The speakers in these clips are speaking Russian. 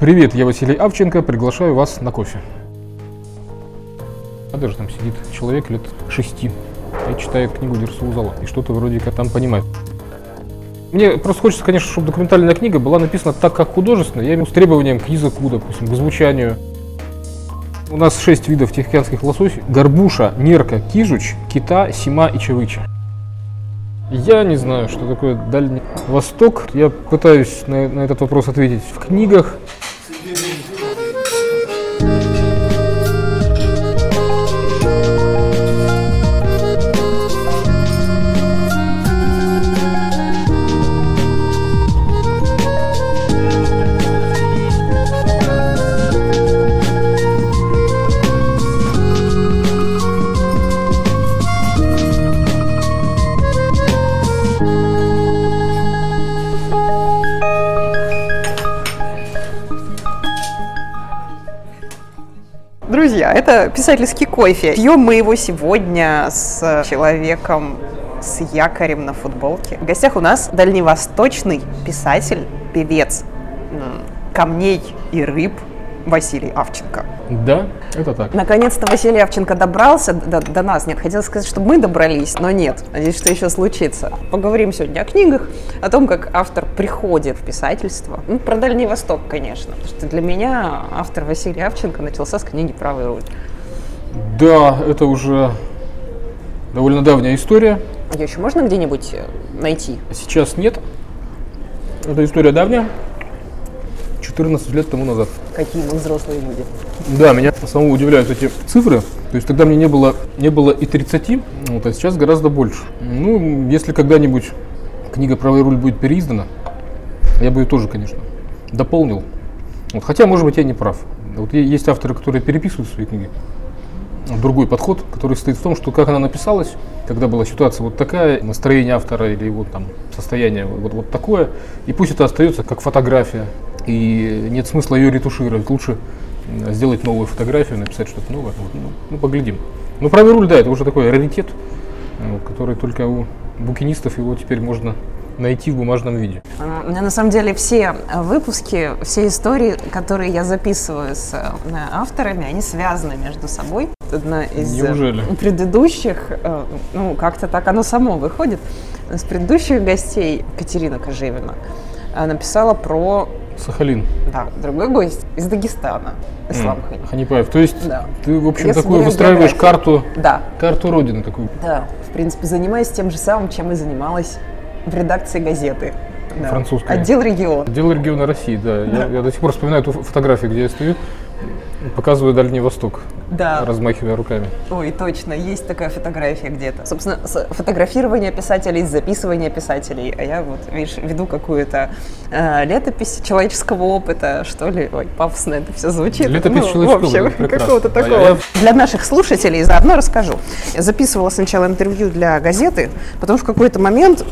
Привет, я Василий Авченко, приглашаю вас на кофе. А даже там сидит человек лет шести и читает книгу Дерсу зала и что-то вроде как там понимает. Мне просто хочется, конечно, чтобы документальная книга была написана так, как художественная. Я имею с требованием к языку, допустим, к звучанию. У нас шесть видов тихоокеанских лососей. Горбуша, нерка, кижуч, кита, сима и чавыча. Я не знаю, что такое Дальний Восток. Я пытаюсь на, на этот вопрос ответить в книгах. Это писательский кофе. Пьем мы его сегодня с человеком с якорем на футболке. В гостях у нас дальневосточный писатель, певец камней и рыб Василий Авченко. Да, это так. Наконец-то Василий Авченко добрался до, до нас. Нет, хотел сказать, чтобы мы добрались, но нет. Надеюсь, что еще случится. Поговорим сегодня о книгах, о том, как автор приходит в писательство. Ну, про Дальний Восток, конечно. Потому что для меня автор Василий Авченко начался с книги «Правый руль». Да, это уже довольно давняя история. Ее еще можно где-нибудь э, найти? Сейчас нет. Эта история давняя. 14 лет тому назад. Какие мы взрослые люди. Да, меня самого удивляют эти цифры. То есть тогда мне не было, не было и 30, вот, а сейчас гораздо больше. Ну, если когда-нибудь книга «Правый руль» будет переиздана, я бы ее тоже, конечно, дополнил. Вот, хотя, может быть, я не прав. Вот есть авторы, которые переписывают свои книги. Другой подход, который стоит в том, что как она написалась, когда была ситуация вот такая, настроение автора или его там состояние вот, вот такое, и пусть это остается как фотография, и нет смысла ее ретушировать, лучше сделать новую фотографию, написать что-то новое, Вот, ну, ну, поглядим. Ну, правый руль, да, это уже такой раритет, э, который только у букинистов его теперь можно найти в бумажном виде. А, У меня на самом деле все э, выпуски, все истории, которые я записываю с э, авторами, они связаны между собой. Одна из Неужели? предыдущих, ну как-то так оно само выходит, с предыдущих гостей Катерина Кожевина написала про, Сахалин, да, другой гость из Дагестана, Ислам Хани. Ханипаев. То есть Да. ты, в общем, Я такую выстраиваешь карту, Да, карту Родины такую. да, в принципе, занимаюсь тем же самым, чем и занималась в редакции газеты. Да. Французской. Отдел регион. Дело региона России, да. Да. Я, я до сих пор вспоминаю эту фо- фотографию, где я стою, показываю Дальний Восток, Да. размахивая руками. Ой, точно, есть такая фотография где-то. Собственно, фотографирование писателей, записывание писателей. А я вот, видишь, веду какую-то э, летопись человеческого опыта, что ли. Ой, пафосно это все звучит. Летопись ну, человеческого в общем, какого-то А я- такого. Для наших слушателей заодно расскажу. Я записывала сначала интервью для газеты, потом в какой-то момент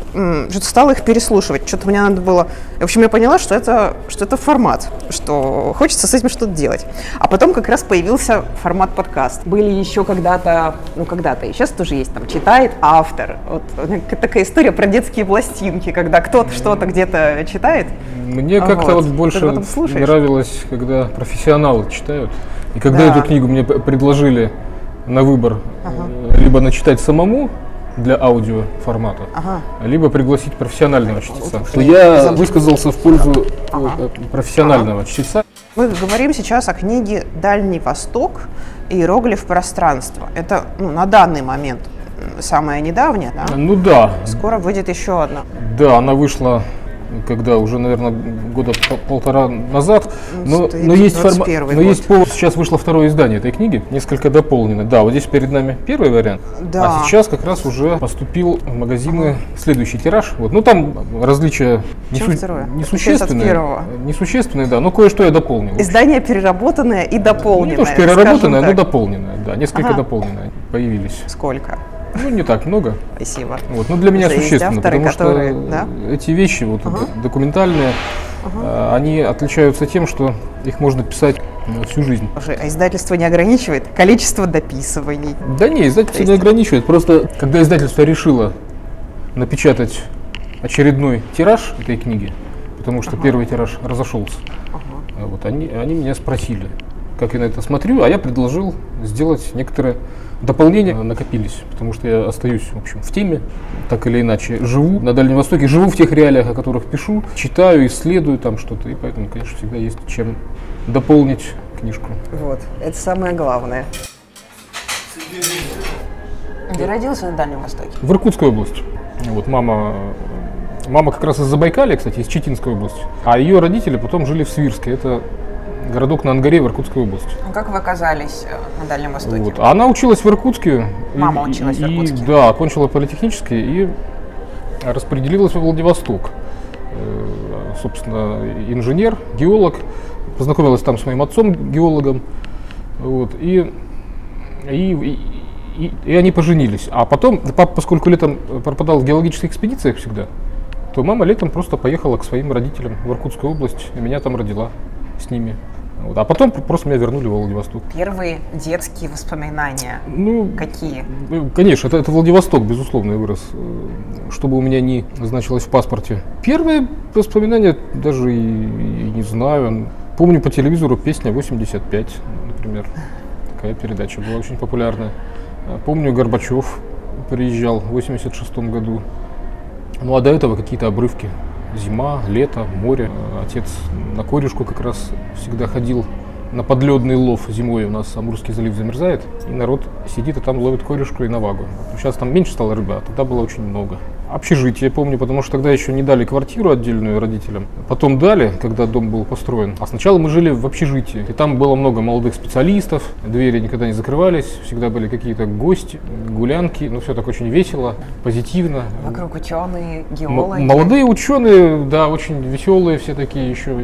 что-то стала их переслушивать. Что-то мне надо было... В общем, я поняла, что это, что это формат, что хочется с этим что-то делать. А потом как раз появился формат подкаст. Были еще когда-то, ну когда-то, и сейчас тоже есть, там, читает автор. Вот э, такая история про детские пластинки, когда кто-то что-то где-то читает. Мне А как-то вот. вот, больше нравилось, когда профессионалы читают. И когда Да. эту книгу мне предложили на выбор э, либо начитать самому для аудио формата, Ага. либо пригласить профессионального чтеца. Я высказался в пользу э, профессионального чтеца. Мы говорим сейчас о книге «Дальний Восток. Иероглиф пространства». Это ну, на данный момент самая недавняя, да? Ну да, Скоро выйдет еще одна. Да, она вышла когда уже, наверное, года по- полтора назад. Но, это но есть, форма- 21 но есть повод. Сейчас вышло второе издание этой книги, несколько дополнено. Да, вот здесь перед нами первый вариант. Да. А сейчас как раз уже поступил в магазины следующий тираж. Вот. Ну там различия от несущественные. Несущественные, да. Но кое-что я дополнил. Издание переработанное и Ну, дополненное. не то, что переработанное, но дополненное. Да, несколько Ага. дополненное появились. Сколько? Ну, не так много. Спасибо. Вот, ну для меня Уже существенно, авторы, потому которые, что да? эти вещи вот Ага. д- документальные, э, они отличаются тем, что их можно писать ну, всю жизнь. А издательство не ограничивает количество дописываний. Да не, издательство не есть- ограничивает. Просто когда издательство решило напечатать очередной тираж этой книги, потому что первый тираж разошелся, Вот они, они меня спросили, как я на это смотрю, а я предложил сделать некоторые дополнения накопились, потому что я остаюсь, в общем, в теме, так или иначе, живу на Дальнем Востоке, живу в тех реалиях, о которых пишу, читаю, исследую там что-то, и поэтому, конечно, всегда есть чем дополнить книжку. Вот, это самое главное. Где родился на Дальнем Востоке? В Иркутской области. Вот мама, мама как раз из Забайкалья, кстати, из Читинской области, а ее родители потом жили в Свирске. Это городок на Ангаре в Иркутской области. А как вы оказались э, на Дальнем Востоке? Вот. Она училась в Иркутске. Мама и- училась в и- Иркутске. Да, окончила политехнический и распределилась во Владивосток. Э, Собственно, инженер, геолог. Познакомилась там с моим отцом, геологом. Вот. И, и, и, и- и они поженились. А потом, папа, поскольку летом пропадал в геологических экспедициях всегда, то мама летом просто поехала к своим родителям в Иркутскую область, и меня там родила с ними. Вот. А потом просто меня вернули в Владивосток. Первые детские воспоминания. Ну, Какие? ну, Конечно, это, это Владивосток, безусловно, я вырос, чтобы у меня не значилось в паспорте. Первые воспоминания даже и, и не знаю. Помню по телевизору песня 85, например. Такая передача была очень популярная. А Помню, Горбачев приезжал в 86 году. Ну а до этого какие-то обрывки. Зима, лето, море. Отец на корешку как раз всегда ходил на подледный лов зимой у нас Амурский залив замерзает, и народ сидит и там ловит корешку и навагу. Сейчас там меньше стало рыбы, а тогда было очень много. Общежитие помню, потому что тогда еще не дали квартиру отдельную родителям. Потом дали, когда дом был построен. А сначала мы жили в общежитии. И там было много молодых специалистов, двери никогда не закрывались, всегда были какие-то гости, гулянки. Ну, все так очень весело, позитивно. Вокруг ученые, М- геологи. Молодые ученые, да, очень веселые, все такие еще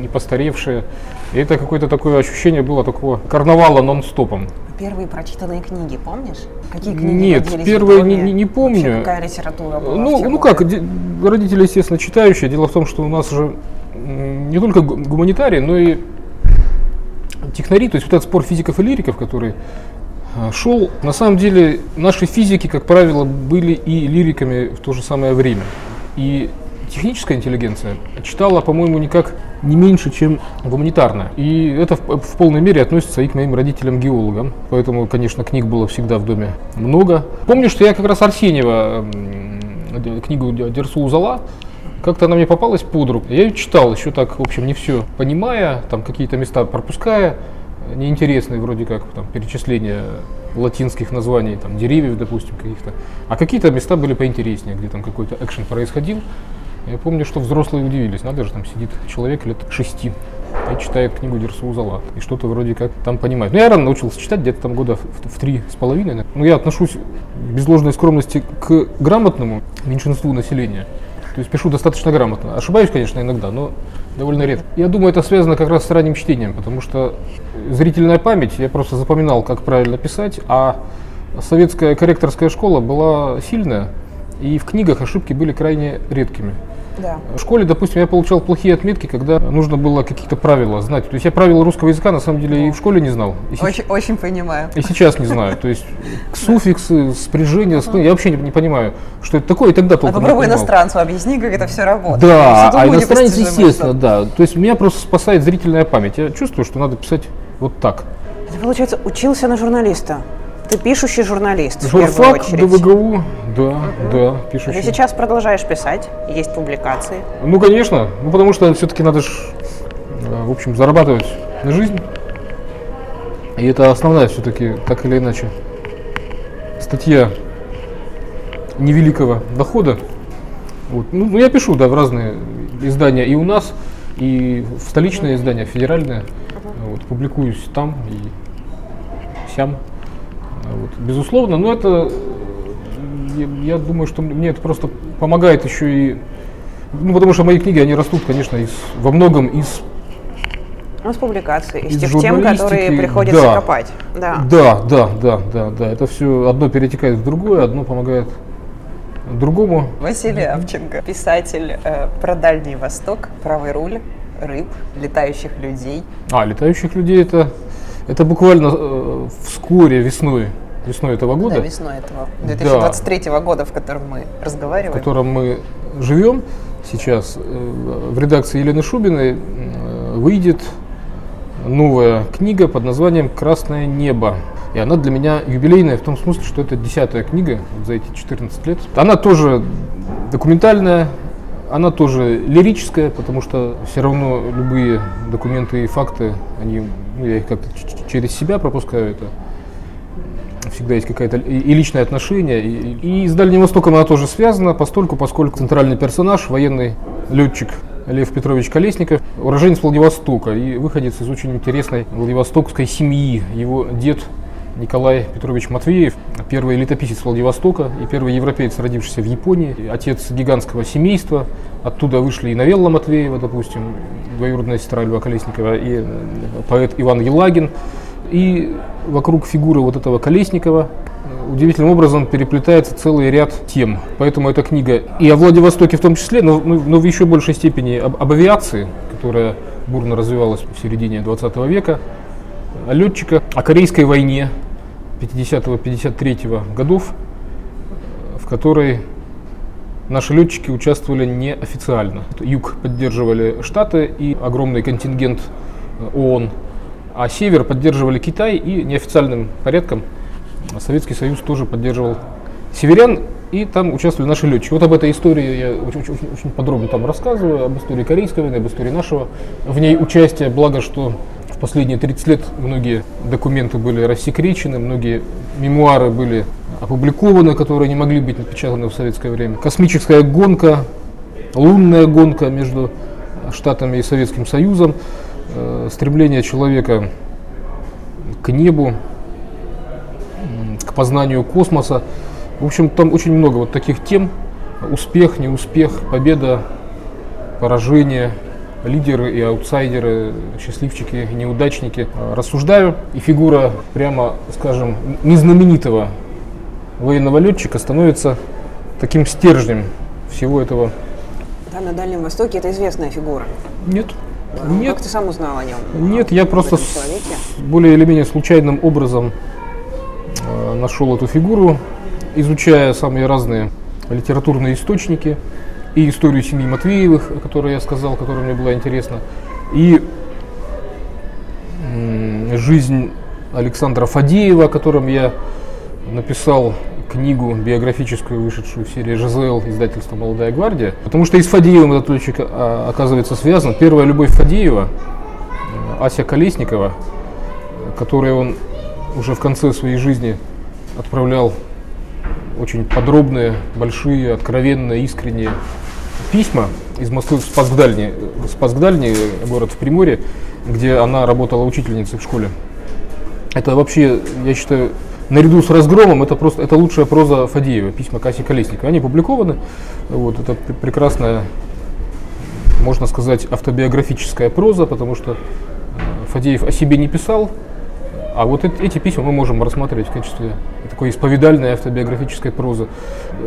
не постаревшие. И это какое-то такое ощущение было такого карнавала нон-стопом. Первые прочитанные книги, помнишь? Какие книги Нет, первые не- не- не помню. Вообще, какая литература была Ну, ну как, родители, естественно, читающие. Дело в том, что у нас же не только гу- гуманитарии, но и технари, то есть вот этот спор физиков и лириков, который а, шел, на самом деле наши физики, как правило, были и лириками в то же самое время. И техническая интеллигенция читала, по-моему, никак не меньше, чем гуманитарная. И это в, в полной мере относится и к моим родителям-геологам. Поэтому, конечно, книг было всегда в доме много. Помню, что я как раз Арсеньева книгу Дерсу Узала, как-то она мне попалась под руку. Я ее читал еще так, в общем, не все понимая, там какие-то места пропуская, неинтересные вроде как там перечисления латинских названий, там деревьев, допустим, каких-то. А какие-то места были поинтереснее, где там какой-то экшен происходил. Я помню, что взрослые удивились. Надо же, там сидит человек лет шести и читает книгу Дерсу. И что-то вроде как там понимает. Ну, я рано научился читать, где-то там года в, в три с половиной. Ну, я отношусь без ложной скромности к грамотному меньшинству населения. То есть пишу достаточно грамотно. Ошибаюсь, конечно, иногда, но довольно редко. Я думаю, это связано как раз с ранним чтением, потому что зрительная память, я просто запоминал, как правильно писать, а советская корректорская школа была сильная, и в книгах ошибки были крайне редкими. Да. В школе, допустим, я получал плохие отметки, когда нужно было какие-то правила знать. То есть я правила русского языка на самом деле и в школе не знал. И, се- Очень, очень понимаю. и сейчас не знаю. То есть суффиксы, спряжения, я вообще не, понимаю, что это такое, и тогда А толком не попробуй иностранцу объясни, как это все работает. Да, а иностранец, естественно, да. То есть меня просто спасает зрительная память. Я чувствую, что надо писать вот так. Ты, получается, учился на журналиста. Ты пишущий журналист, Журфак. ДВГУ, да, да, Ты пишущий. сейчас продолжаешь писать, есть публикации. Ну, конечно, ну, потому что все-таки надо же, в общем, зарабатывать на жизнь. И это основная все-таки, так или иначе, статья невеликого дохода. Вот. Ну, ну, я пишу, да, в разные издания и у нас, и в столичные издания, федеральные. Вот, публикуюсь там и сям. Вот. Безусловно, но это, э, я, я думаю, что мне это просто помогает еще и ну, потому что мои книги, они растут, конечно, из, во многом из... У нас публикации из Из тех тем, которые журналистики, приходится да. копать. Да. Да, да, да, да, да. Это все одно перетекает в другое, одно помогает другому. Василий Авченко, писатель э, про Дальний Восток, правый руль, рыб, летающих людей. А, летающих людей это, это буквально э, вскоре весной, весной этого года, Да, весной этого 2023 года, в котором мы в разговариваем. котором мы живем сейчас, э, в редакции Елены Шубиной э, выйдет новая книга под названием «Красное небо». И она для меня юбилейная в том смысле, что это десятая книга за эти 14 лет. Она тоже документальная, она тоже лирическая, потому что все равно любые документы и факты, они, я их как-то через себя пропускаю это. Всегда есть какое-то и, и личное отношение. И, и с Дальним Востоком она тоже связана, постольку, поскольку центральный персонаж, военный летчик Лев Петрович Колесников, уроженец Владивостока и выходец из очень интересной владивостокской семьи. Его дед Николай Петрович Матвеев, первый летописец Владивостока и первый европеец, родившийся в Японии, отец гигантского семейства. Оттуда вышли и Новелла Матвеева, допустим, двоюродная сестра Льва Колесникова, и поэт Иван Елагин. И вокруг фигуры вот этого Колесникова удивительным образом переплетается целый ряд тем. Поэтому эта книга и о Владивостоке в том числе, но, но в еще большей степени об, об авиации, которая бурно развивалась в середине 20 века, о летчиках, о Корейской войне 50-53 годов, в которой наши летчики участвовали неофициально. Юг поддерживали Штаты и огромный контингент ООН, а север поддерживали Китай и неофициальным порядком Советский Союз тоже поддерживал северян, и там участвовали наши летчики. Вот об этой истории я очень, очень, очень подробно там рассказываю, об истории Корейской войны, об истории нашего. В ней участие, благо, что последние 30 лет многие документы были рассекречены, многие мемуары были опубликованы, которые не могли быть напечатаны в советское время. Космическая гонка, лунная гонка между Штатами и Советским Союзом, э, стремление человека к небу, к познанию космоса. В общем, там очень много вот таких тем. Успех, неуспех, победа, поражение, лидеры и аутсайдеры, счастливчики, неудачники. Рассуждаю, и фигура, прямо скажем, незнаменитого военного летчика становится таким стержнем всего этого. Там на Дальнем Востоке это известная фигура. Нет. Ну, Нет. Как ты сам узнал о нем? Нет, я просто с, более или менее случайным образом э, нашел эту фигуру, изучая самые разные литературные источники и историю семьи Матвеевых, о которой я сказал, которая мне была интересна, и жизнь Александра Фадеева, о котором я написал книгу биографическую, вышедшую в серии ЖЗЛ издательства «Молодая гвардия». Потому что и с Фадеевым этот летчик а, оказывается связан. Первая любовь Фадеева, э, Ася Колесникова, которой он уже в конце своей жизни отправлял очень подробные, большие, откровенные, искренние письма из Москвы в Спасгдальний, Спасгдальний город в Приморье, где она работала учительницей в школе. Это вообще, я считаю, наряду с разгромом это просто это лучшая проза Фадеева, письма Касси Колесникова. Они опубликованы. Вот, это прекрасная, можно сказать, автобиографическая проза, потому что э, Фадеев о себе не писал, а вот эти письма мы можем рассматривать в качестве такой исповедальной автобиографической прозы.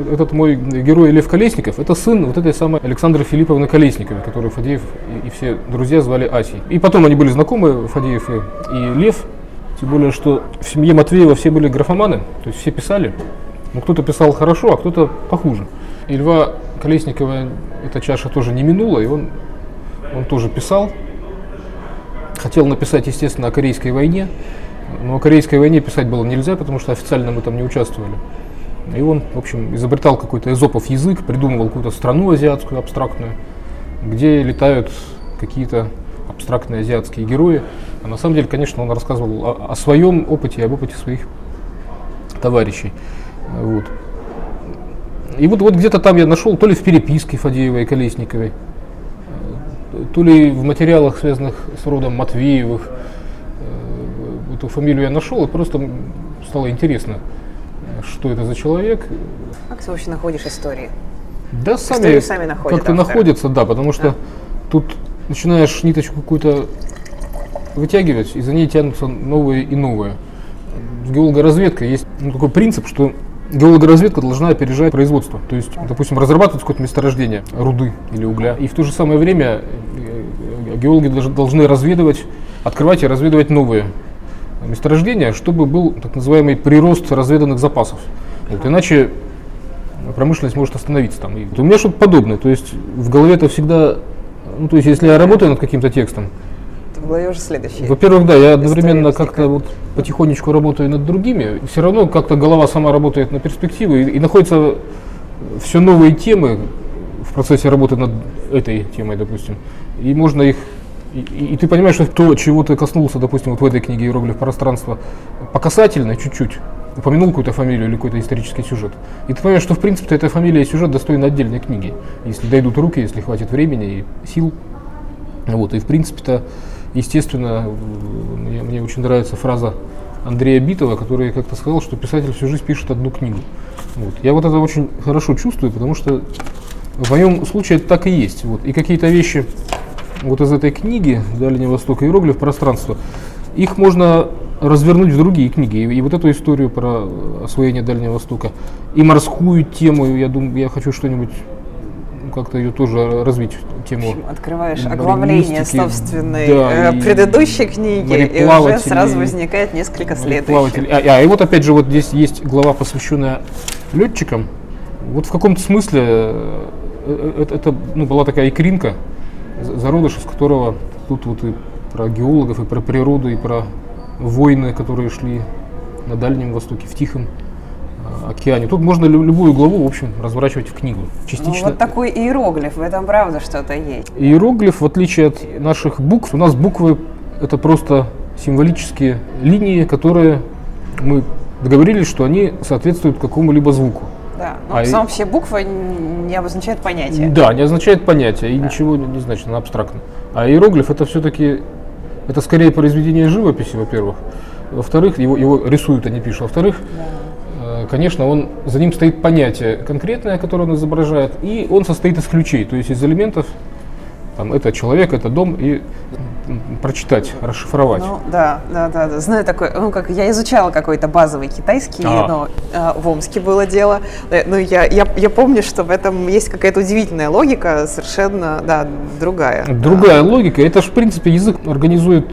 Этот мой герой Лев Колесников, это сын вот этой самой Александры Филипповны Колесниковой, которую Фадеев и, все друзья звали Асей. И потом они были знакомы, Фадеев и, и Лев, тем более, что в семье Матвеева все были графоманы, то есть все писали. Но кто-то писал хорошо, а кто-то похуже. И Льва Колесникова эта чаша тоже не минула, и он, он тоже писал. Хотел написать, естественно, о Корейской войне, но о Корейской войне писать было нельзя, потому что официально мы там не участвовали. И он, в общем, изобретал какой-то эзопов язык, придумывал какую-то страну азиатскую, абстрактную, где летают какие-то абстрактные азиатские герои. А на самом деле, конечно, он рассказывал о, о своем опыте и об опыте своих товарищей. Вот. И вот, вот где-то там я нашел, то ли в переписке Фадеевой и Колесниковой, то ли в материалах, связанных с родом Матвеевых, эту фамилию я нашел, и просто стало интересно, что это за человек. Как ты вообще находишь истории? Да, сами, сами находят как-то находятся, да, потому что да. тут начинаешь ниточку какую-то вытягивать, и за ней тянутся новые и новые. В геологоразведке есть ну, такой принцип, что геологоразведка должна опережать производство. То есть, допустим, разрабатывать какое-то месторождение руды или угля. И в то же самое время э, геологи должны разведывать, открывать и разведывать новые месторождения, чтобы был так называемый прирост разведанных запасов. Вот, иначе промышленность может остановиться там. И у меня что-то подобное. То есть в голове это всегда, ну то есть если я работаю над каким-то текстом, в голове уже следующее. Во-первых, да, я одновременно как-то вот потихонечку работаю над другими. Все равно как-то голова сама работает на перспективу и, и находятся все новые темы в процессе работы над этой темой, допустим. И можно их и, и- ты понимаешь, что то, чего ты коснулся, допустим, вот в этой книге «Иероглиф пространства», по касательной чуть-чуть, упомянул какую-то фамилию или какой-то исторический сюжет. И ты понимаешь, что в принципе эта фамилия и сюжет достойны отдельной книги, если дойдут руки, если хватит времени и сил. Вот, и в принципе-то, естественно, мне, мне очень нравится фраза Андрея Битова, который как-то сказал, что писатель всю жизнь пишет одну книгу. Вот. Я вот это очень хорошо чувствую, потому что в моем случае это так и есть. Вот. И какие-то вещи вот из этой книги «Дальний Восток и иероглиф пространство», их можно развернуть в другие книги. И, и вот эту историю про э, освоение Дальнего Востока, и морскую тему, я думаю, я хочу что-нибудь ну, как-то ее тоже развить, В тему общем, открываешь оглавление собственной да, э, предыдущей книги, и уже сразу возникает несколько следующих. А, а, и вот опять же, вот здесь есть глава, посвященная летчикам. Вот в каком-то смысле э, э, это, это, ну, была такая икринка, зародыш, из которого тут вот и про геологов, и про природу, и про войны, которые шли на Дальнем Востоке, в Тихом э, океане. Тут можно лю- любую главу, в общем, разворачивать в книгу. Ну, Частично. вот такой иероглиф, в этом правда что-то есть. Иероглиф, в отличие от наших букв, у нас буквы это просто символические линии, которые мы договорились, что они соответствуют какому-либо звуку. Да, но А и- сам все буквы не обозначают понятие. Да, не означает понятие и ничего не, не значит, она абстрактна. А иероглиф это все-таки, это скорее произведение живописи, во-первых. Во-вторых, его, его рисуют, а не пишут. Во-вторых, э, конечно, он, за ним стоит понятие конкретное, которое он изображает, и он состоит из ключей, то есть из элементов, там, это человек, это дом, и прочитать, расшифровать. Ну да, да, да, да. Знаю такой, ну как я изучала какой-то базовый китайский, А. но э, в Омске было дело. Э, Ну я, я, я помню, что в этом есть какая-то удивительная логика, совершенно, да, другая. Другая логика, это же, в принципе, язык организует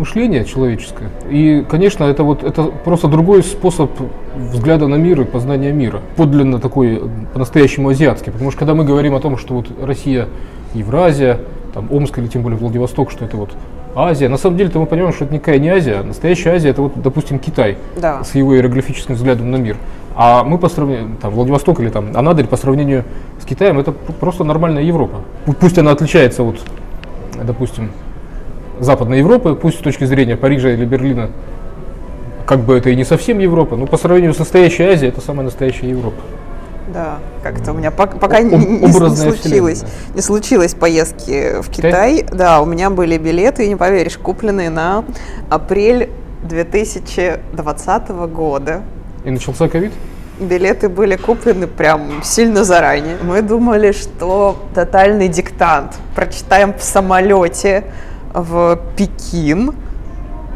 мышление человеческое. И, конечно, это вот это просто другой способ взгляда на мир и познания мира. Подлинно такой, по-настоящему азиатский. Потому что когда мы говорим о том, что вот Россия, Евразия, там Омск или тем более Владивосток, что это вот Азия, на самом деле-то мы понимаем, что это никакая не Азия. Настоящая Азия это вот, допустим, Китай Да. с его иероглифическим взглядом на мир. А мы по сравнению, там, Владивосток или там Анадырь по сравнению с Китаем, это просто нормальная Европа. Пу- Пусть она отличается от, допустим, Западной Европы, пусть с точки зрения Парижа или Берлина, как бы это и не совсем Европа, но по сравнению с настоящей Азией, это самая настоящая Европа. Да, как-то у меня пок- пока не, Об- не- не случилось, не случилось поездки в Китай. Да, у меня были билеты, не поверишь, купленные на апрель 2020 года. И начался ковид. Билеты были куплены прям сильно заранее. Мы думали, что тотальный диктант прочитаем в самолете в Пекин.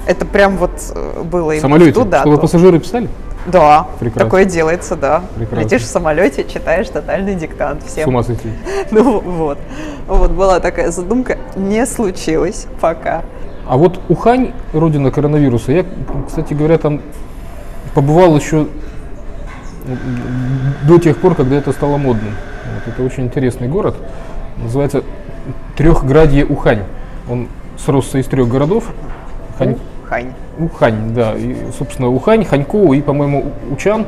Это прям вот э, было В именно самолете. в ту дату. Чтобы пассажиры писали? Да, Прекрасно. такое делается, да. Прекрасно. Летишь в самолете, читаешь тотальный диктант С всем. ума сойти. Ну вот. Вот была такая задумка. Не случилось пока. А вот Ухань, родина коронавируса, я, кстати говоря, там побывал еще до тех пор, когда это стало модным. Вот, это очень интересный город. Называется Трехградье Ухань. Он сросся из трех городов. Хань- Хань. Ухань, да. И, собственно, Ухань, Ханькоу и, по-моему, Учан.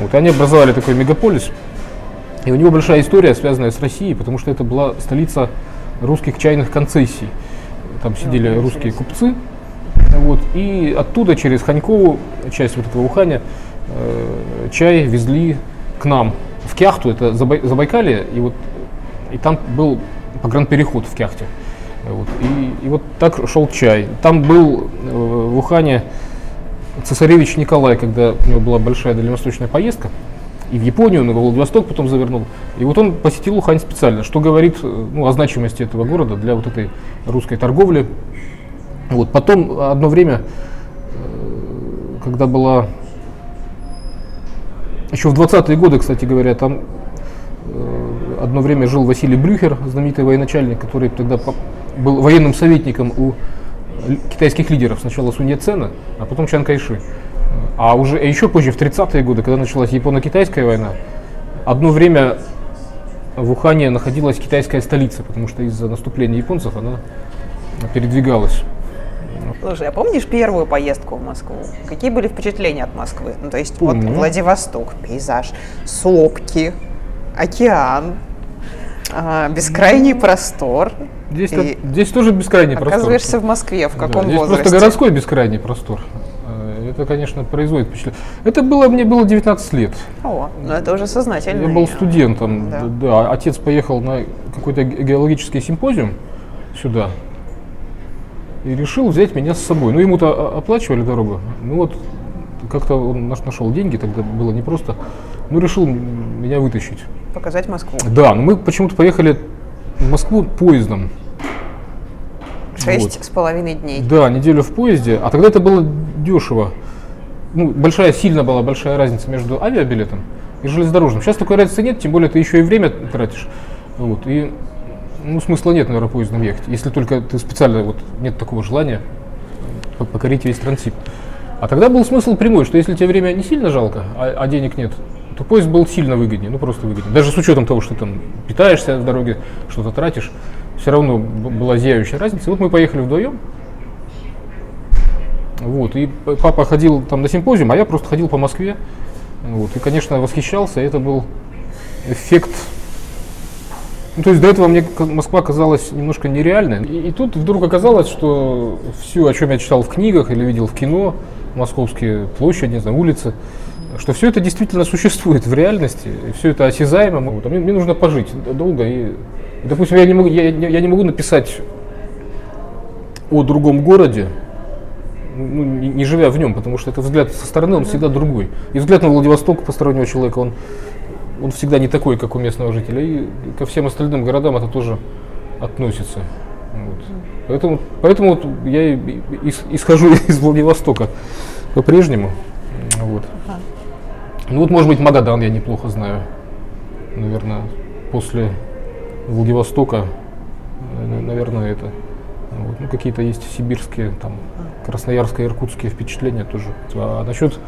Вот, они образовали такой мегаполис. И у него большая история, связанная с Россией, потому что это была столица русских чайных концессий. Там сидели русские купцы. Вот, и оттуда через Ханькову, часть вот этого Уханя, э, чай везли к нам в Кяхту, это Забай- Забайкалье, и вот и там был погранпереход в Кяхте. Вот, и, и вот так шел чай. Там был э, в Ухане цесаревич Николай, когда у него была большая дальневосточная поездка, и в Японию, во Владивосток потом завернул. И вот он посетил Ухань специально, что говорит э, ну, о значимости этого города для вот этой русской торговли. Вот. Потом одно время, э, когда была... Еще в 20-е годы, кстати говоря, там э, одно время жил Василий Брюхер, знаменитый военачальник, который тогда был военным советником у китайских лидеров. Сначала Сунь Яцена, а потом Чан Кайши. А уже а еще позже, в 30-е годы, когда началась Японо-Китайская война, одно время в Ухане находилась китайская столица, потому что из-за наступления японцев она передвигалась. Слушай, а помнишь первую поездку в Москву? Какие были впечатления от Москвы? Ну, то есть Помню. вот Владивосток, пейзаж, сопки, океан, а, бескрайний простор. Здесь, И здесь тоже бескрайний простор. Оказываешься в Москве, в Да, каком здесь возрасте? просто городской бескрайний простор. Э, Это, конечно, производит впечатление. Это было, мне было 19 лет. О, ну это уже сознательно. Я был студентом. Да. Да. да. Отец поехал на какой-то ге- геологический симпозиум сюда и решил взять меня с собой. Ну, ему-то оплачивали дорогу. Ну вот, как-то он наш- нашел деньги, тогда было непросто. Ну, решил меня вытащить. Показать Москву. Да, но мы почему-то поехали в Москву поездом. Шесть с половиной дней. Да, неделю в поезде, а тогда это было дешево. Ну, большая, сильно была большая разница между авиабилетом и железнодорожным. Сейчас такой разницы нет, тем более ты еще и время тратишь. Вот, и ну, смысла нет, наверное, поездом ехать, если только ты специально, вот, нет такого желания по- покорить весь Транссиб. А тогда был смысл прямой, что если тебе время не сильно жалко, а, а денег нет, то поезд был сильно выгоднее, ну просто выгоднее. Даже с учетом того, что там питаешься в дороге, что-то тратишь, все равно была зияющая разница. И вот мы поехали вдвоем, вот, и папа ходил там на симпозиум, а я просто ходил по Москве. Вот, и, конечно, восхищался. Это был эффект. Ну, то есть до этого мне Москва казалась немножко нереальной. И, и тут вдруг оказалось, что все, о чем я читал в книгах или видел в кино, московские площади, не знаю, улицы, что все это действительно существует в реальности, и все это осязаемо. Вот, а мне, мне нужно пожить долго. И, допустим, я не, могу, я, я не могу написать о другом городе, ну, не, не живя в нем, потому что это взгляд со стороны, он всегда другой. И взгляд на Владивосток постороннего человека, он, он всегда не такой, как у местного жителя. И ко всем остальным городам это тоже относится. Вот. Поэтому, поэтому вот я исхожу из Владивостока по-прежнему. Вот. Ну вот, может быть, Магадан я неплохо знаю. Наверное, после Владивостока, э, наверное, это. Вот. Ну, какие-то есть сибирские, там, красноярские, иркутские впечатления тоже. А насчет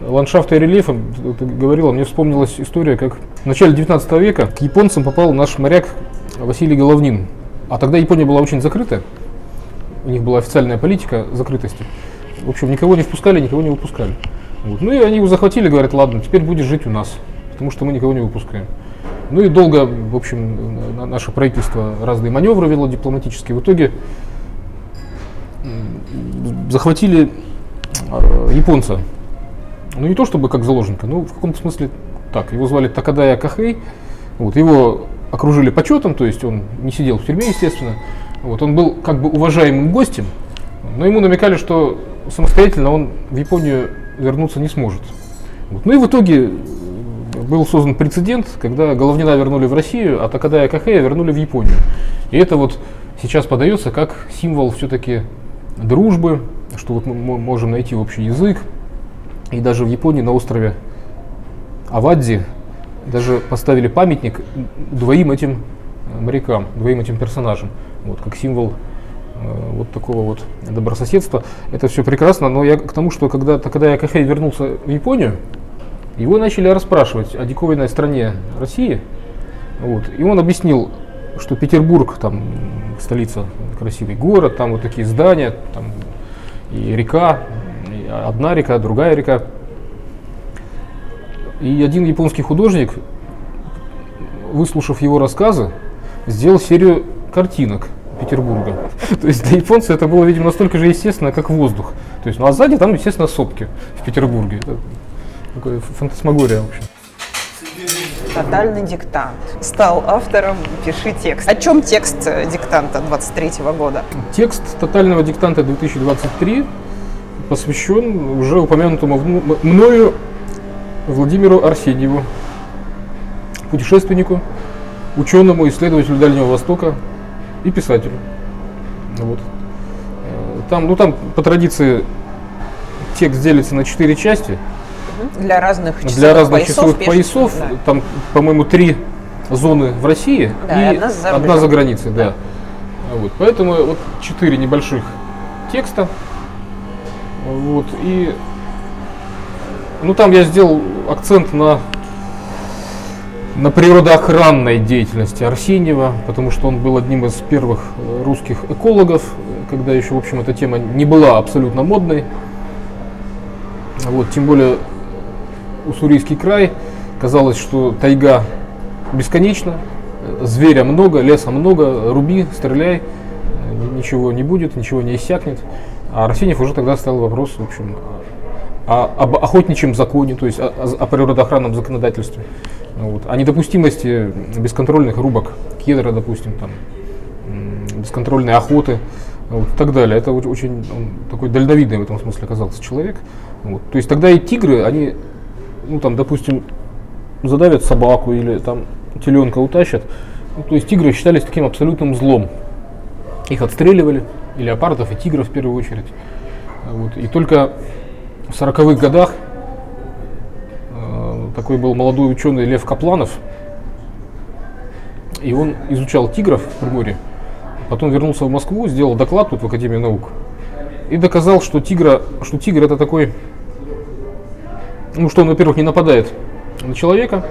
ландшафта и рельефа, ты- говорила, мне вспомнилась история, как в начале 19 века к японцам попал наш моряк Василий Головнин. А тогда Япония была очень закрытая. У них была официальная политика закрытости. В общем, никого не впускали, никого не выпускали. Вот. Ну и они его захватили, говорят, ладно, теперь будешь жить у нас, потому что мы никого не выпускаем. Ну и долго, в общем, на- наше правительство разные маневры вело дипломатические. В итоге захватили э, японца. Ну не то чтобы как заложника, но в каком-то смысле так. Его звали Такадая Кахей. Вот, его окружили почетом, то есть он не сидел в тюрьме, естественно. Вот, он был как бы уважаемым гостем, но ему намекали, что самостоятельно он в Японию вернуться не сможет. Вот. Ну и в итоге э, был создан прецедент, когда Головнина вернули в Россию, а Такадая Кахея вернули в Японию. И это вот сейчас подается как символ все-таки дружбы, что вот мы мо- можем найти общий язык. И даже в Японии на острове Авадзи даже поставили памятник двоим этим э, морякам, двоим этим персонажам, вот как символ вот такого вот добрососедства. Это все прекрасно, но я к тому, что когда, когда я Кахей вернулся в Японию, его начали расспрашивать о диковинной стране России, вот, и он объяснил, что Петербург, там столица, красивый город, там вот такие здания, там и река, и одна река, другая река. И один японский художник, выслушав его рассказы, сделал серию картинок Петербурга. То есть для японца это было, видимо, настолько же естественно, как воздух. То есть, ну а сзади там, естественно, сопки в Петербурге. Это такая фантасмагория, в общем. Тотальный диктант. Стал автором «Пиши текст». О чем текст э, диктанта 23 года? Текст тотального диктанта 2023 посвящен уже упомянутому мною Владимиру Арсеньеву, путешественнику, ученому, исследователю Дальнего Востока и писателю. Вот. Э, Там, ну, там по традиции текст делится на четыре части. Для разных часовых Для разных поясов. часовых поясов, да. там, по-моему, три зоны в России Да, и одна за одна за границей, да. Вот, поэтому вот четыре небольших текста. Вот, и ну там я сделал акцент на на природоохранной деятельности Арсеньева, потому что он был одним из первых э, русских экологов, когда еще, в общем, эта тема не была абсолютно модной. Вот, тем более Уссурийский край, казалось, что тайга бесконечна, зверя много, леса много, руби, стреляй, ничего не будет, ничего не иссякнет. А Арсеньев уже тогда ставил вопрос, в общем, о, об охотничьем законе, то есть о, о природоохранном законодательстве, вот, о недопустимости бесконтрольных рубок кедра, допустим, там, бесконтрольной охоты вот, и так далее. Это очень он такой дальновидный в этом смысле оказался человек. Вот. То есть тогда и тигры, они, ну там, допустим, задавят собаку или там теленка утащат. Ну, то есть тигры считались таким абсолютным злом. Их отстреливали, и леопардов, и тигров в первую очередь. Вот. И только в 40-х годах такой был молодой ученый Лев Капланов, и он изучал тигров в Приморье, потом вернулся в Москву, сделал доклад тут в Академии наук и доказал, что, тигра, что тигр это такой, ну что он, во-первых, не нападает на человека,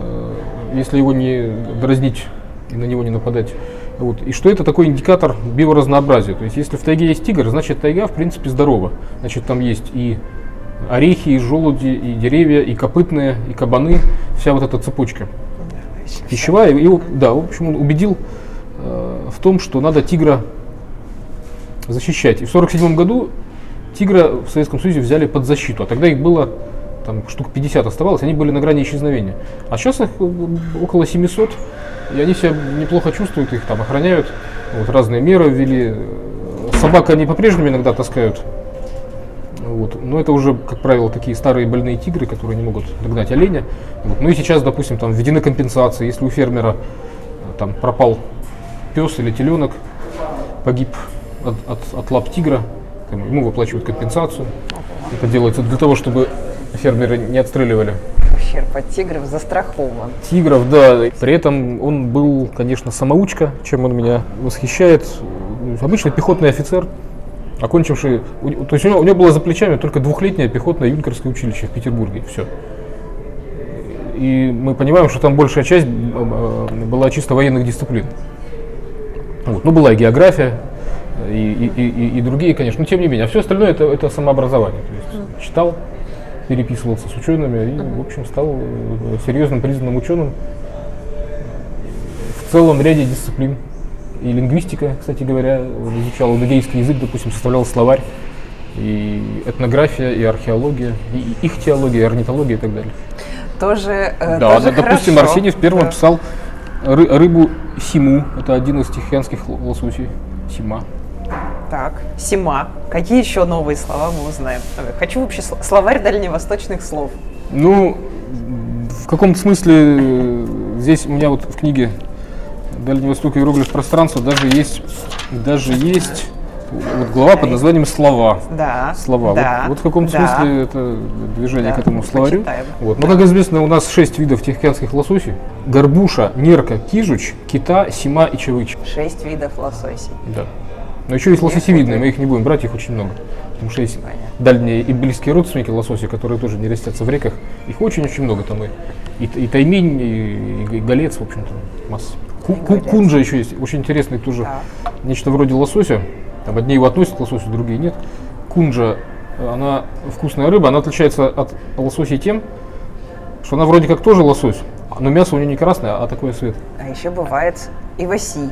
э, если его не дразнить и на него не нападать. Вот. И что это такой индикатор биоразнообразия. То есть если в тайге есть тигр, значит тайга в принципе здорова. Значит там есть и орехи, и желуди, и деревья, и копытные, и кабаны, вся вот эта цепочка пищевая. И, да, в общем, он убедил э, в том, что надо тигра защищать. И в 1947 году тигра в Советском Союзе взяли под защиту, а тогда их было там штук 50 оставалось, они были на грани исчезновения. А сейчас их э, около 700, и они себя неплохо чувствуют, их там охраняют, вот, разные меры ввели. Собак они по-прежнему иногда таскают, вот. Но это уже, как правило, такие старые больные тигры, которые не могут догнать оленя. Вот. Ну и сейчас, допустим, там введены компенсации. Если у фермера э, там пропал пес или теленок, погиб от, от, от лап тигра, там, ему выплачивают компенсацию. Это делается для того, чтобы фермеры не отстреливали. Ущерб от тигров застрахован. Тигров, да. При этом он был, конечно, самоучка, чем он меня восхищает. Обычный пехотный офицер, окончивший, то есть у него, у него было за плечами только двухлетнее пехотное юнкерское училище в Петербурге, все. И мы понимаем, что там большая часть э, была чисто военных дисциплин. Вот. Ну, была и география, и, и, и, и другие, конечно, но тем не менее. А все остальное это, это самообразование. То есть читал, переписывался с учеными и, в общем, стал э, серьезным признанным ученым в целом ряде дисциплин. И лингвистика, кстати говоря, изучал адыгейский язык, допустим, составлял словарь, и этнография, и археология, и их теология, и орнитология и так далее. Тоже, э, да, тоже да, допустим, хорошо. Арсеньев первым да. писал ры, рыбу симу, это один из тихоокеанских лососей, сима. Так, сима. Какие еще новые слова мы узнаем? Хочу вообще словарь дальневосточных слов. Ну, в каком-то смысле э, здесь у меня вот в книге Дальний Восток и иероглиф пространства даже есть, даже есть вот глава под названием «Слова». Да. Слова. Да, вот, вот в каком-то да. смысле это движение да, к этому словарю. Вот. Но, да. как известно, у нас шесть видов тихоокеанских лососей. Горбуша, нерка, кижуч, кита, сима и чавыч. Шесть видов лососей. Да. Но еще есть лососевидные, мы их не будем брать, их очень много. Потому что есть Понятно. Дальние и близкие родственники лососи, которые тоже не растятся в реках. Их очень-очень много там. И, и, и таймень, и, и голец, в общем-то, масса. Ку- кунжа еще есть, очень интересный тоже, да. нечто вроде лосося. Там одни его относят к лососю, другие нет. Кунжа, она вкусная рыба, она отличается от лосося тем, что она вроде как тоже лосось, но мясо у нее не красное, а такое цвет. А еще бывает иваси.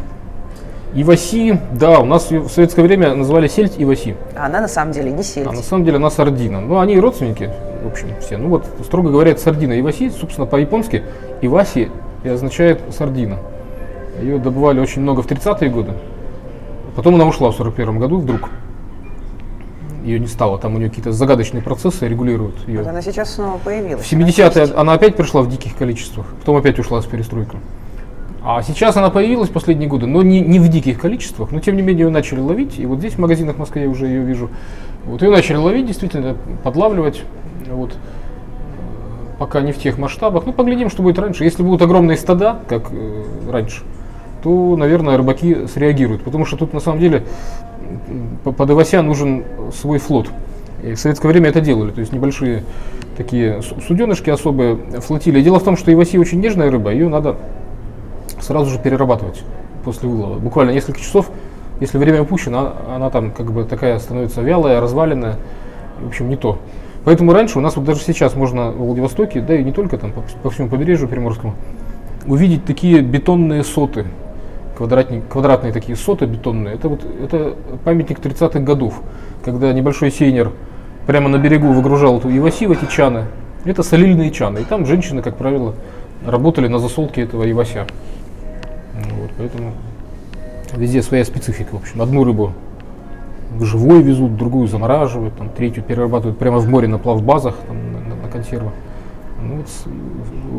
Иваси, да, у нас в советское время называли сельдь иваси. А она на самом деле не сельдь. А на самом деле она сардина. Ну, они родственники, в общем, все. Ну вот, строго говоря, сардина иваси, собственно, по-японски иваси и означает сардина. Ее добывали очень много в 30-е годы. Потом она ушла в 41 году вдруг. Ее не стало, там у нее какие-то загадочные процессы регулируют ее. Вот она сейчас снова появилась. В 70-е она опять пришла в диких количествах, потом опять ушла с перестройкой. А сейчас она появилась последние годы, но не, не в диких количествах, но тем не менее ее начали ловить. И вот здесь в магазинах в Москве я уже ее вижу. Вот ее начали ловить, действительно, подлавливать. Вот. Пока не в тех масштабах. Ну, поглядим, что будет раньше. Если будут огромные стада, как э, раньше, то, наверное, рыбаки среагируют. Потому что тут на самом деле под Ивася нужен свой флот. И в советское время это делали, то есть небольшие такие суденышки особые, флотилии. Дело в том, что Иваси очень нежная рыба, ее надо сразу же перерабатывать после вылова. Буквально несколько часов если время упущено, она там как бы такая становится вялая, разваленная. В общем, не то. Поэтому раньше у нас вот даже сейчас можно в Владивостоке, да и не только там, по, по всему побережью Приморскому, увидеть такие бетонные соты, квадратные, квадратные такие соты бетонные. Это вот это памятник 30-х годов, когда небольшой сейнер прямо на берегу выгружал эту иваси в эти чаны. Это солильные чаны. И там женщины, как правило, работали на засолке этого ивася. Ну Вот, поэтому везде своя специфика. В общем, одну рыбу живой везут, другую замораживают, там, третью перерабатывают прямо в море на плавбазах, там, на, на- на консервах. Ну, вот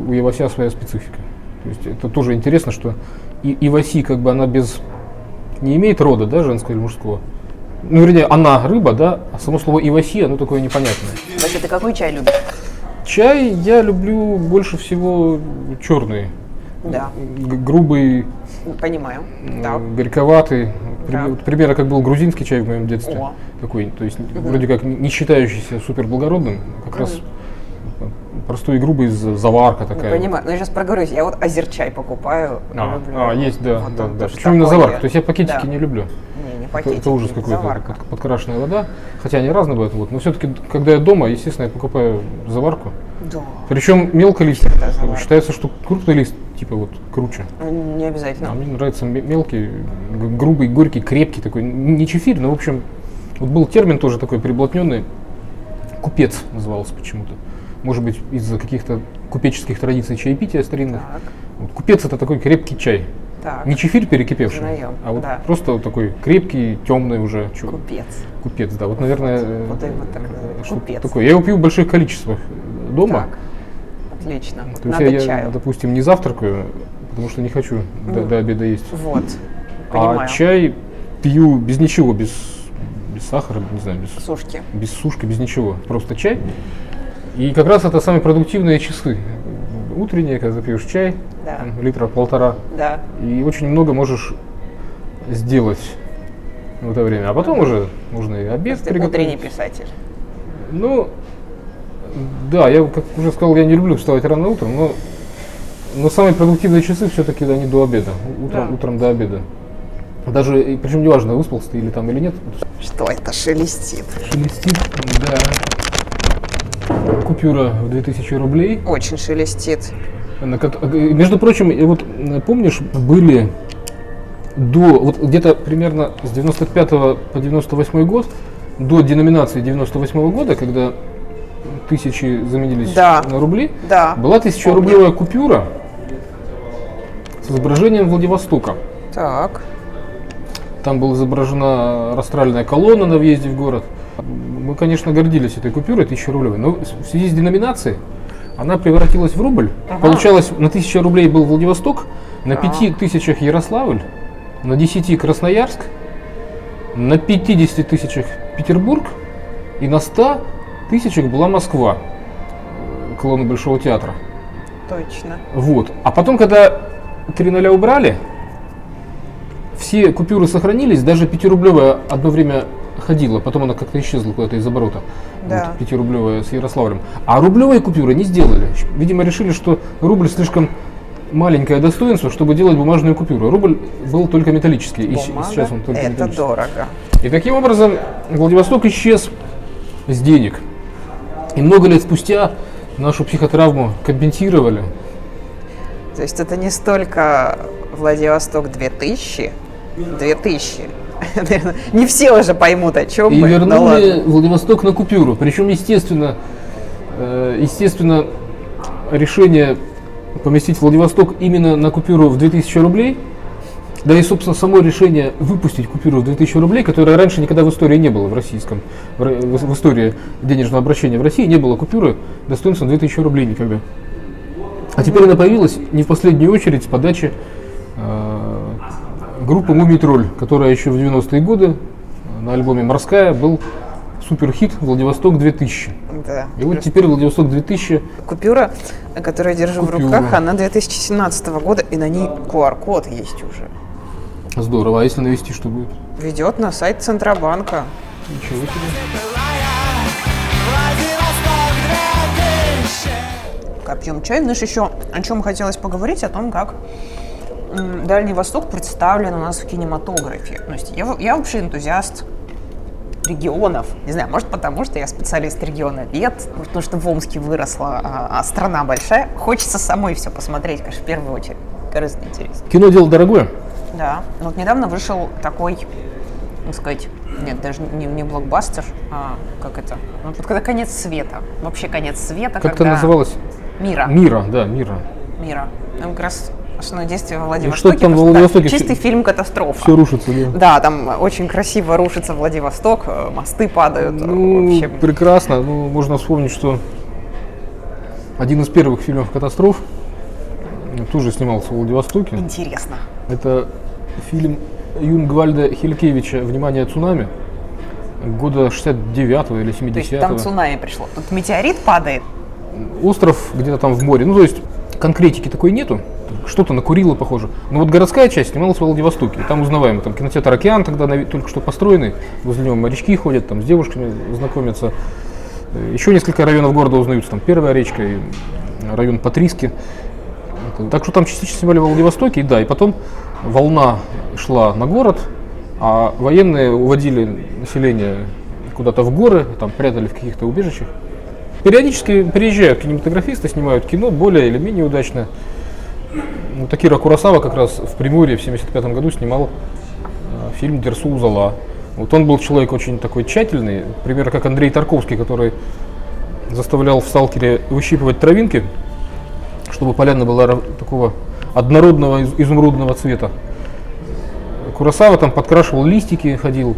у ивася своя специфика. То есть это тоже интересно, что и, иваси, как бы она без не имеет рода, да, женского или мужского. Ну, вернее, она рыба, да, а само слово иваси, оно такое непонятное. Вася, ты какой чай любишь? Чай я люблю больше всего черный. Да, грубый, понимаю. Да. горьковатый. Да. примерно как был грузинский чай в моем детстве. О. Такой, то есть вроде как не считающийся супер благородным, как раз простой и грубый заварка такая. Понимаю. Но я сейчас проговорюсь. Я вот озерчай покупаю. А, люблю. а, есть, да, Вот да, он да. Причем именно заварка. То есть я пакетики Да. не люблю. Не, не Это, пакетики. это ужас какой-то, под- подкрашенная вода. Хотя они разные бывают. Вот. Но все-таки, когда я дома, естественно, я покупаю заварку. Да. Причем мелколист. Всегда заварка. Считается, что крупный лист, типа вот круче. Не А обязательно. мне нравится ме- мелкий, грубый, горький, крепкий такой. Не чефирь, но в общем, вот был термин тоже такой приблотненный. Купец назывался почему-то. Может быть, из-за каких-то купеческих традиций чаепития старинных. Так, Вот купец это такой крепкий чай. так. Не чефирь перекипевший, Узнаем, а вот да. просто вот такой крепкий, темный уже чё- Купец. купец, да. Вот, наверное, э, Вот его так называют. что-то Купец. такое. Я его пью в больших количествах дома. Так. Отлично. То есть Надо я, чаю. допустим, не завтракаю, потому что не хочу до, до обеда есть. Вот. А Понимаю. чай пью без ничего, без, без сахара, не знаю, без, Сушки. без сушки, без ничего. Просто чай. И как раз это самые продуктивные часы. Утренние, когда пьешь чай, Да. литра полтора, Да. и очень много можешь сделать в это время. А потом уже можно и обед Ты утренний приготовить. писатель. Ну, да, я, как уже сказал, я не люблю вставать рано утром, но, но самые продуктивные часы все-таки они до обеда, утром, Да. утром до обеда. Даже, причем неважно, выспался ты или там или нет, Что это шелестит? шелестит, да. Купюра в 2000 рублей. Очень шелестит. на э, Между прочим, вот э, помнишь, были до, вот где-то примерно с 95 по 98 год, до деноминации 98 года, когда тысячи заменились Да. на рубли, Да. была тысячерублевая купюра с изображением Владивостока. Так. Там была изображена растральная колонна на въезде в город. Мы, конечно, гордились этой купюрой, тысячерублевой, но в связи с деноминацией она превратилась в рубль. Получалось, на 1000 рублей был Владивосток, на 5 тысячах Ярославль, на 10 Красноярск, на 50 тысячах Петербург и на 100 тысячах была Москва, колонна Большого театра. Точно. Вот. А потом, когда 3 ноля убрали, все купюры сохранились, даже пятирублевая одно время ходила, потом она как-то исчезла куда-то из оборота. Да. Вот, пятирублевая с Ярославлем. А рублевые купюры не сделали. Видимо, решили, что рубль слишком маленькое достоинство, чтобы делать бумажную купюру. Рубль был только металлический, и Бумага. сейчас он только Это металлический. дорого. И таким образом Владивосток исчез с денег. И много лет спустя нашу психотравму компенсировали. То есть это не столько Владивосток 2000, 2000. Наверное, Не все уже поймут, о чем И мы. вернули Ну ладно. Владивосток на купюру. Причем, естественно, э, естественно, решение поместить Владивосток именно на купюру в 2000 рублей, да и, собственно, само решение выпустить купюру в 2000 рублей, которое раньше никогда в истории не было в российском, в, в- в истории денежного обращения в России не было купюры достоинством 2000 рублей никогда. А теперь она появилась не в последнюю очередь с подачи э, группы Мумий Тролль, которая еще в 90-е годы на альбоме «Морская» был суперхит «Владивосток 2000». Да. И вот теперь «Владивосток 2000» Купюра, которую я держу в Купюра. руках, она 2017 года, и на ней QR-код есть уже. Здорово. А если навести, что будет? Ведет на сайт Центробанка. Ничего себе. Пока пьем чай, знаешь, еще о чем хотелось поговорить, о том, как Дальний Восток представлен у нас в кинематографе. То есть я, я вообще энтузиаст регионов. Не знаю, может потому, что я специалист региона может, потому что в Омске выросла, а, а страна большая. Хочется самой все посмотреть, конечно, в первую очередь. Гораздо интересно. Кино дело дорогое. Да. Вот недавно вышел такой, так сказать, нет, даже не, не блокбастер, а как это? Ну, вот когда конец света. Вообще конец света. Как это когда- называлось? Мира. Мира, да, мира. Мира. Там как раз основное действие в что Владивостоке. там во просто, да, Владивостоке Чистый фильм катастрофа. Все рушится, да. Да, там очень красиво рушится Владивосток, э, мосты падают. э, Ну, в общем. прекрасно. Ну, можно вспомнить, что один из первых фильмов катастроф тоже снимался в Владивостоке. Интересно. Это фильм Юнгвальда Хилькевича «Внимание, цунами» года 69 или То есть 70 там цунами пришло. Тут метеорит падает. Остров где-то там в море. Ну, то есть конкретики такой нету. Что-то на Курило похоже. Но вот городская часть снималась в Владивостоке. Там узнаваемо. Там кинотеатр «Океан» тогда только что построенный. Возле него морячки ходят, там с девушками знакомятся. Э, Еще несколько районов города узнаются. Там Первая речка и район Патриски. Так что там частично снимали в Владивостоке. И да, и потом волна шла на город, а военные уводили население куда-то в горы, там прятали в каких-то убежищах. Периодически приезжают кинематографисты, снимают кино, более или менее удачно. Ну, Такира Курасава как раз в Приморье в 75 году снимал э, фильм «Дерсу Узала». Вот он был человек очень такой тщательный, примерно как Андрей Тарковский, который заставлял в «Сталкере» выщипывать травинки, чтобы поляна была такого однородного из- изумрудного цвета. Курасава там подкрашивал листики, ходил,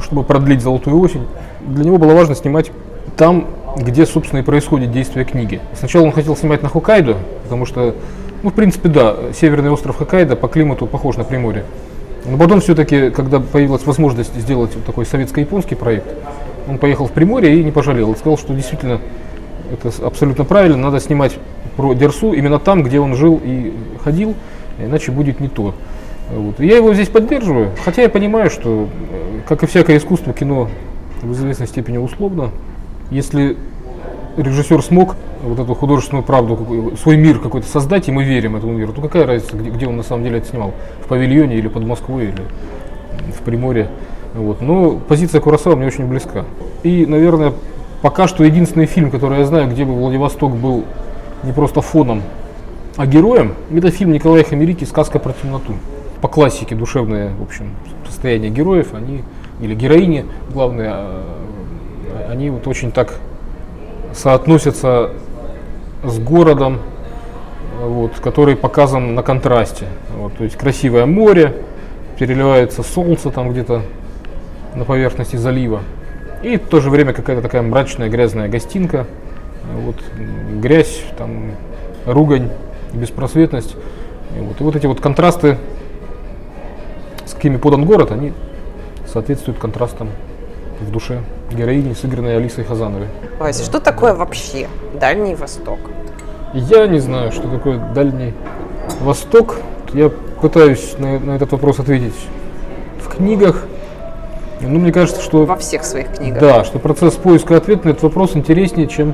чтобы продлить золотую осень. Для него было важно снимать там, где, собственно, и происходит действие книги. Сначала он хотел снимать на Хоккайдо, потому что, ну, в принципе, да, северный остров Хоккайдо по климату похож на Приморье. Но потом все-таки, когда появилась возможность сделать вот такой советско-японский проект, он поехал в Приморье и не пожалел. И сказал, что действительно это абсолютно правильно, надо снимать про Дерсу именно там, где он жил и ходил, иначе будет не то. Вот. Я его здесь поддерживаю, хотя я понимаю, что, э, как и всякое искусство, кино в известной степени условно. Если режиссер смог вот эту художественную правду, свой мир какой-то создать, и мы верим этому миру, то какая разница, где, где он на самом деле это снимал? В павильоне или под Москвой, или в Приморье. Вот. Но позиция Курасава мне очень близка. И, наверное, пока что единственный фильм, который я знаю, где бы Владивосток был не просто фоном, а героем, это фильм Николая Хамерики «Сказка про темноту». По классике душевное, в общем, состояние героев, они, или героини, главные, а, они вот очень так соотносятся с городом, вот, который показан на контрасте. Вот, то есть красивое море, переливается солнце там где-то на поверхности залива. И в то же время какая-то такая мрачная грязная гостинка. Вот, м, грязь, там, ругань, беспросветность. И вот, и вот эти вот контрасты, с какими подан город, они соответствуют контрастам в душе героини, сыгранной Алисой Хазановой. Вася, что такое вообще Дальний Восток? Я не знаю, что такое Дальний Восток. Я пытаюсь на, на этот вопрос ответить в книгах. Ну, мне кажется, что Во всех своих книгах. да, что процесс поиска ответа на этот вопрос интереснее, чем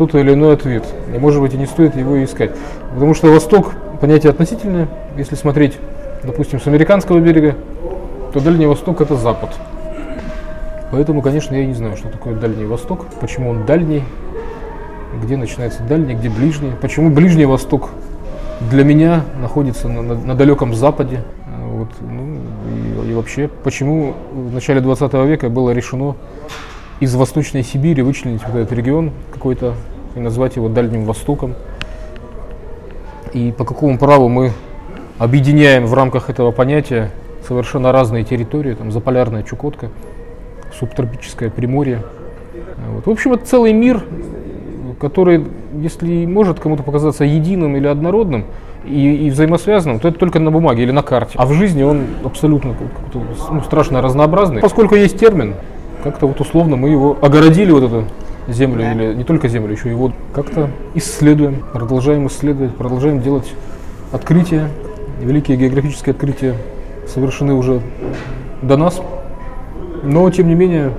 тот или иной ответ. И, может быть, и не стоит его искать. Потому что Восток понятие относительное. Если смотреть, допустим, с американского берега, то Дальний Восток это Запад. Поэтому, конечно, я не знаю, что такое Дальний Восток, почему он дальний, где начинается дальний, где ближний, почему Ближний Восток для меня находится на, на- на далеком Западе. Вот, ну, и, и вообще, почему в начале 20 века было решено из Восточной Сибири вычленить вот этот регион какой-то и назвать его Дальним Востоком. И по какому праву мы объединяем в рамках этого понятия совершенно разные территории, там заполярная Чукотка, субтропическое Приморье. Вот. В общем, это целый мир, который, если может кому-то показаться единым или однородным и, и взаимосвязанным, то это только на бумаге или на карте. А в жизни он абсолютно ну, страшно разнообразный. Поскольку есть термин, как-то вот условно мы его огородили, вот эту землю, Да. или не только землю, еще воду. Как-то исследуем, продолжаем исследовать, продолжаем делать открытия. Великие географические открытия совершены уже до нас. Но, тем не менее,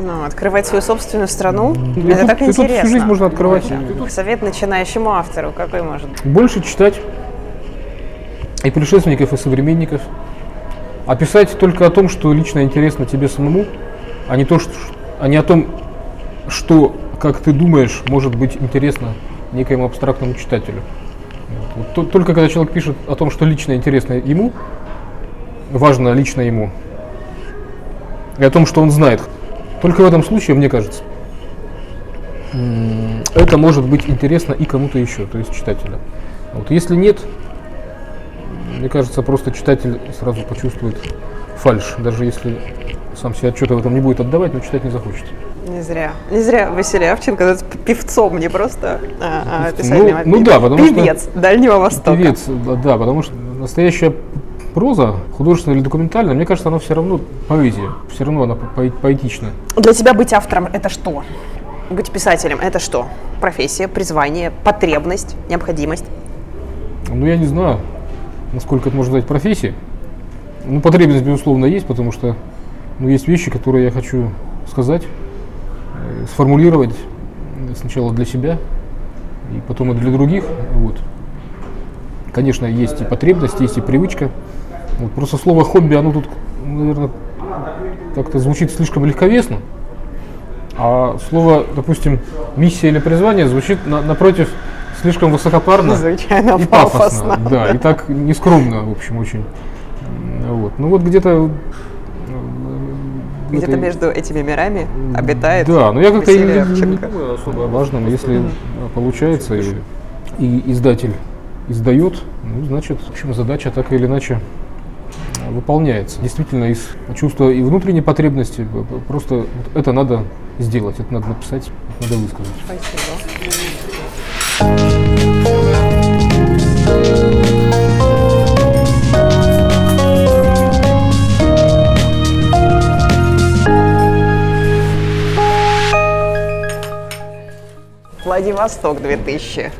Ну, открывать свою собственную страну, и это тут- так и тут интересно. всю жизнь можно открывать. Совет начинающему автору какой может больше читать, и предшественников, и современников. А писать только о том, что лично интересно тебе самому, а не, то, что, а не о том, что, как ты думаешь, может быть интересно некоему абстрактному читателю. Вот. Вот то- только когда человек пишет о том, что лично интересно ему, важно лично ему, и о том, что он знает, только в этом случае, мне кажется, это может быть интересно и кому-то еще, то есть читателю. Вот если нет, мне кажется, просто читатель сразу почувствует фальш, даже если сам себе отчета в этом не будет отдавать, но читать не захочет. Не зря. Не зря Василий Авченко певцом, не просто а, а, Ну, а ну да, потому что- певец Дальнего Востока. Певец, да, да, потому что настоящая проза, художественная или документальная, мне кажется, она все равно поэзия, все равно она по- поэтична. Для тебя быть автором – это что? Быть писателем – это что? Профессия, призвание, потребность, необходимость? Ну, я не знаю, насколько это можно назвать профессией. Ну, потребность, безусловно, есть, потому что ну, есть вещи, которые я хочу сказать, э, сформулировать сначала для себя, и потом и для других. Вот. Конечно, есть и потребность, есть и привычка. Вот просто слово хобби, оно тут, наверное, как-то звучит слишком легковесно. А слово, допустим, миссия или призвание звучит на- напротив слишком высокопарно Чрезвычайно и пафосно. пафосно. Да, и так нескромно, в общем, очень. Вот. Ну вот где-то... э, в Где-то этой- между этими мирами обитает Да, но я как-то не, не думаю особо о важном. Если получается и, и издатель издает, ну, значит, в общем, задача так или иначе э, выполняется. Действительно, из чувства и внутренней потребности б- просто вот это надо сделать, это надо написать, это надо высказать. Спасибо. Владивосток 2000.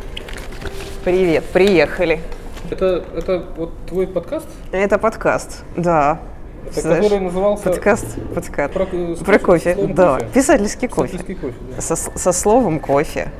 Привет, приехали. Это, это вот твой подкаст, Это подкаст, да. Знаешь, назывался подкаст, подкаст. Про, э, Про кофе, да. кофе. Писательский кофе. Писательский кофе, да. Со, со словом кофе.